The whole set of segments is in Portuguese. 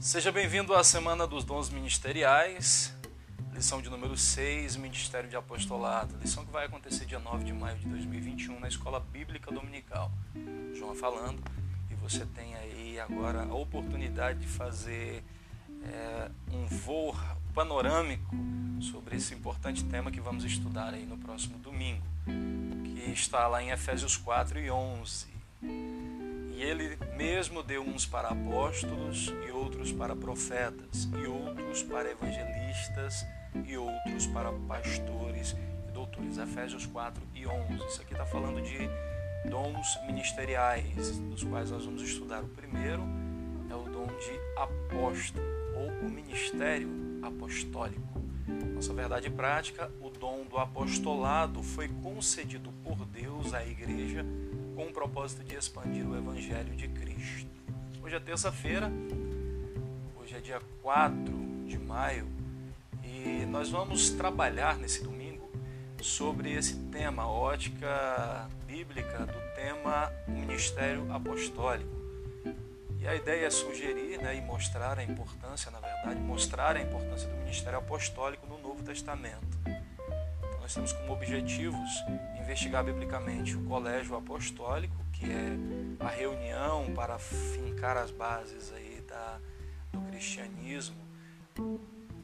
Seja bem-vindo à Semana dos Dons Ministeriais, lição de número 6, Ministério de Apostolado, lição que vai acontecer dia 9 de maio de 2021 na Escola Bíblica Dominical. João falando, e você tem aí agora a oportunidade de fazer é, um voo panorâmico sobre esse importante tema que vamos estudar aí no próximo domingo, que está lá em Efésios 4 e 11. E ele mesmo deu uns para apóstolos, e outros para profetas, e outros para evangelistas, e outros para pastores e doutores. Efésios 4 e 11. Isso aqui está falando de dons ministeriais, dos quais nós vamos estudar. O primeiro é o dom de apóstolo, ou o ministério apostólico. Nossa verdade prática, o dom do apostolado foi concedido por Deus à igreja com o propósito de expandir o Evangelho de Cristo. Hoje é terça-feira, hoje é dia 4 de maio e nós vamos trabalhar nesse domingo sobre esse tema, a ótica bíblica do tema Ministério Apostólico. E a ideia é sugerir né, e mostrar a importância, na verdade, mostrar a importância do ministério apostólico no Novo Testamento. Nós temos como objetivos investigar biblicamente o colégio apostólico, que é a reunião para fincar as bases aí da, do cristianismo,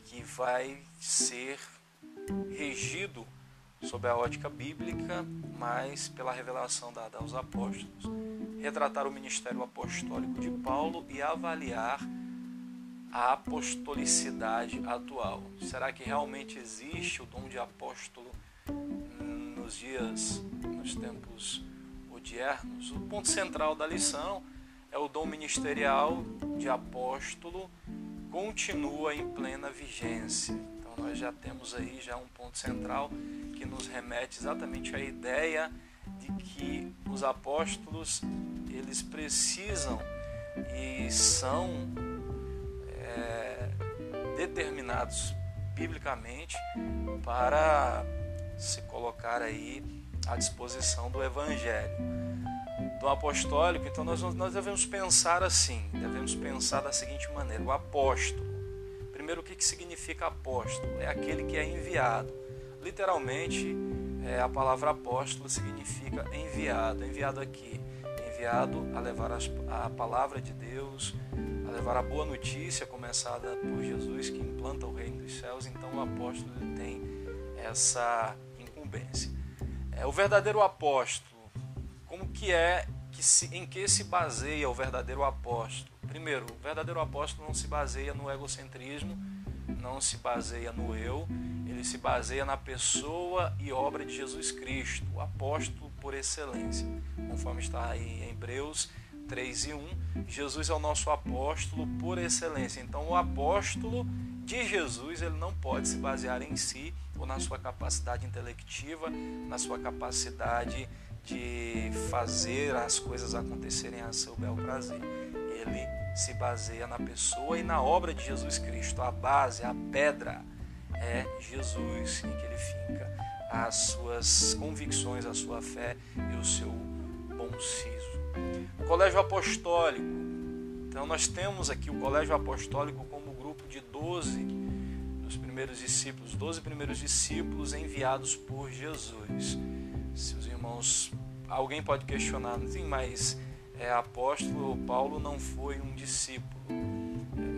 que vai ser regido sob a ótica bíblica, mas pela revelação dada aos apóstolos. Retratar o ministério apostólico de Paulo e avaliar a apostolicidade atual. Será que realmente existe o dom de apóstolo nos dias, nos tempos odiernos, o ponto central da lição é o dom ministerial de apóstolo continua em plena vigência. Então nós já temos aí já um ponto central que nos remete exatamente à ideia de que os apóstolos eles precisam e são determinados biblicamente para se colocar aí à disposição do Evangelho. Do apostólico, então nós, nós devemos pensar assim, devemos pensar da seguinte maneira: o apóstolo. Primeiro, o que, que significa apóstolo? É aquele que é enviado. Literalmente, é, a palavra apóstolo significa enviado. Enviado aqui, enviado a levar as, a palavra de Deus, a levar a boa notícia começada por Jesus que implanta o reino dos céus. Então, o apóstolo tem essa incumbência. É, o verdadeiro apóstolo, como que é, que se, em que se baseia o verdadeiro apóstolo? Primeiro, o verdadeiro apóstolo não se baseia no egocentrismo, não se baseia no eu, ele se baseia na pessoa e obra de Jesus Cristo, o apóstolo por excelência. Conforme está aí em Hebreus 3 e 1, Jesus é o nosso apóstolo por excelência. Então, o apóstolo de Jesus, ele não pode se basear em si ou na sua capacidade intelectiva, na sua capacidade de fazer as coisas acontecerem a seu bel prazer. Ele se baseia na pessoa e na obra de Jesus Cristo. A base, a pedra é Jesus em que ele finca as suas convicções, a sua fé e o seu bom siso. O colégio apostólico. Então nós temos aqui o colégio apostólico como de 12 dos primeiros discípulos, 12 primeiros discípulos enviados por Jesus. Se os irmãos, alguém pode questionar, mas é, apóstolo Paulo não foi um discípulo,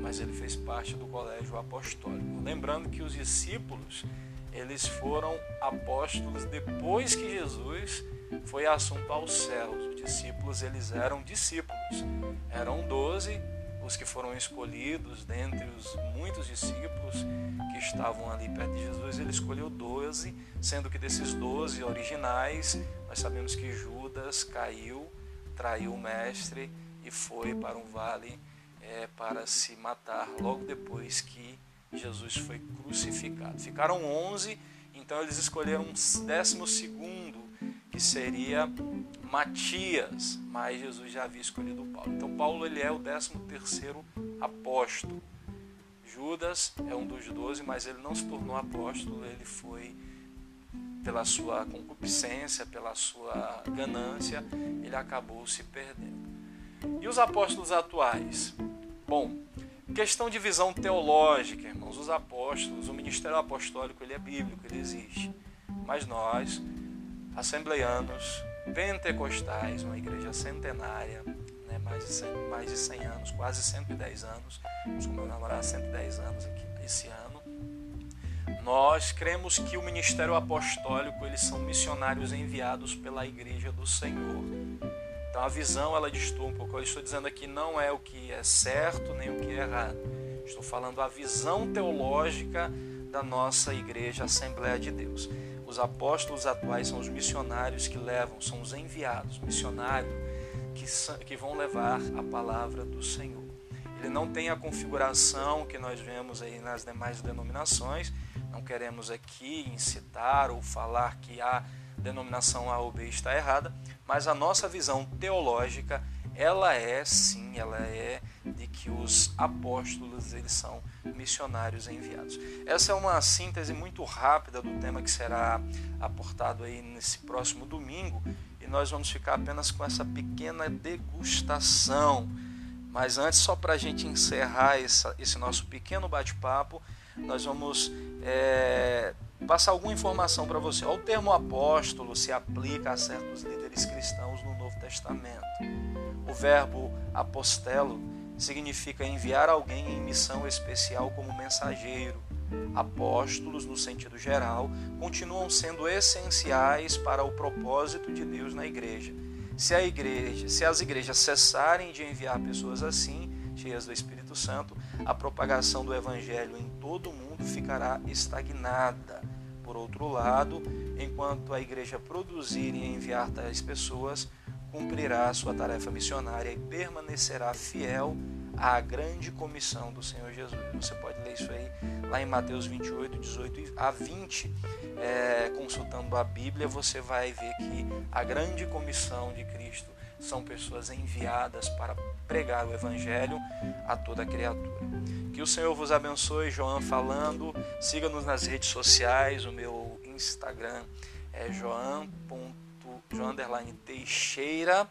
mas ele fez parte do colégio apostólico. Lembrando que os discípulos, eles foram apóstolos depois que Jesus foi assunto aos céus. Os discípulos, eles eram discípulos. Eram doze os que foram escolhidos dentre os muitos discípulos que estavam ali perto de Jesus, ele escolheu doze, sendo que desses doze originais, nós sabemos que Judas caiu, traiu o mestre e foi para um vale é, para se matar logo depois que Jesus foi crucificado. Ficaram onze, então eles escolheram um décimo segundo, que seria Matias, mas Jesus já havia escolhido Paulo. Então Paulo ele é o 13 terceiro apóstolo. Judas é um dos doze, mas ele não se tornou apóstolo, ele foi pela sua concupiscência, pela sua ganância, ele acabou se perdendo. E os apóstolos atuais? Bom, Questão de visão teológica, irmãos, os apóstolos, o ministério apostólico, ele é bíblico, ele existe. Mas nós, assembleianos, pentecostais, uma igreja centenária, né, mais, de 100, mais de 100 anos, quase 110 anos, vamos comemorar 110 anos aqui esse ano, nós cremos que o ministério apostólico, eles são missionários enviados pela igreja do Senhor. Então a visão, ela distorce um pouco. Eu estou dizendo aqui não é o que é certo nem o que é errado. Estou falando a visão teológica da nossa igreja Assembleia de Deus. Os apóstolos atuais são os missionários que levam, são os enviados, missionários que, que vão levar a palavra do Senhor. Ele não tem a configuração que nós vemos aí nas demais denominações. Não queremos aqui incitar ou falar que a denominação A ou B está errada, mas a nossa visão teológica, ela é sim, ela é de que os apóstolos eles são missionários enviados. Essa é uma síntese muito rápida do tema que será aportado aí nesse próximo domingo e nós vamos ficar apenas com essa pequena degustação. Mas antes, só para a gente encerrar essa, esse nosso pequeno bate-papo, nós vamos é, passar alguma informação para você. O termo apóstolo se aplica a certos líderes cristãos no Novo Testamento. O verbo apostelo significa enviar alguém em missão especial como mensageiro. Apóstolos, no sentido geral, continuam sendo essenciais para o propósito de Deus na igreja. Se igreja, se as igrejas cessarem de enviar pessoas assim, cheias do Espírito Santo, a propagação do evangelho em todo o mundo ficará estagnada. Por outro lado, enquanto a igreja produzir e enviar tais pessoas, cumprirá sua tarefa missionária e permanecerá fiel à grande comissão do Senhor Jesus. Você pode ler isso aí lá em Mateus 28, 18 a 20. É, consultando a Bíblia, você vai ver que a grande comissão de Cristo são pessoas enviadas para pregar o Evangelho a toda criatura. Que o Senhor vos abençoe, João falando. Siga-nos nas redes sociais. O meu Instagram é joan.joan_teixeira.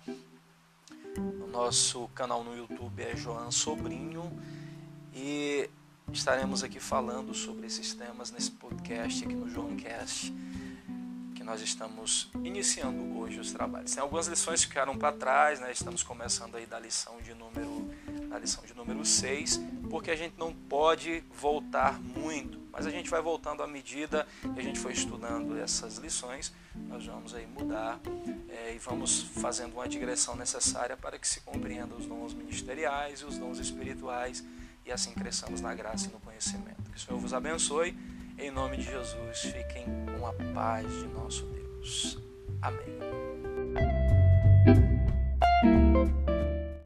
O nosso canal no YouTube é Joan Sobrinho. E estaremos aqui falando sobre esses temas nesse podcast aqui no Joancast nós estamos iniciando hoje os trabalhos. Tem algumas lições que ficaram para trás, né? estamos começando aí da lição de número da lição de número 6, porque a gente não pode voltar muito, mas a gente vai voltando à medida que a gente foi estudando essas lições, nós vamos aí mudar é, e vamos fazendo uma digressão necessária para que se compreenda os dons ministeriais e os dons espirituais e assim cresçamos na graça e no conhecimento. Que o Senhor vos abençoe em nome de Jesus, fiquem com a paz de nosso Deus. Amém.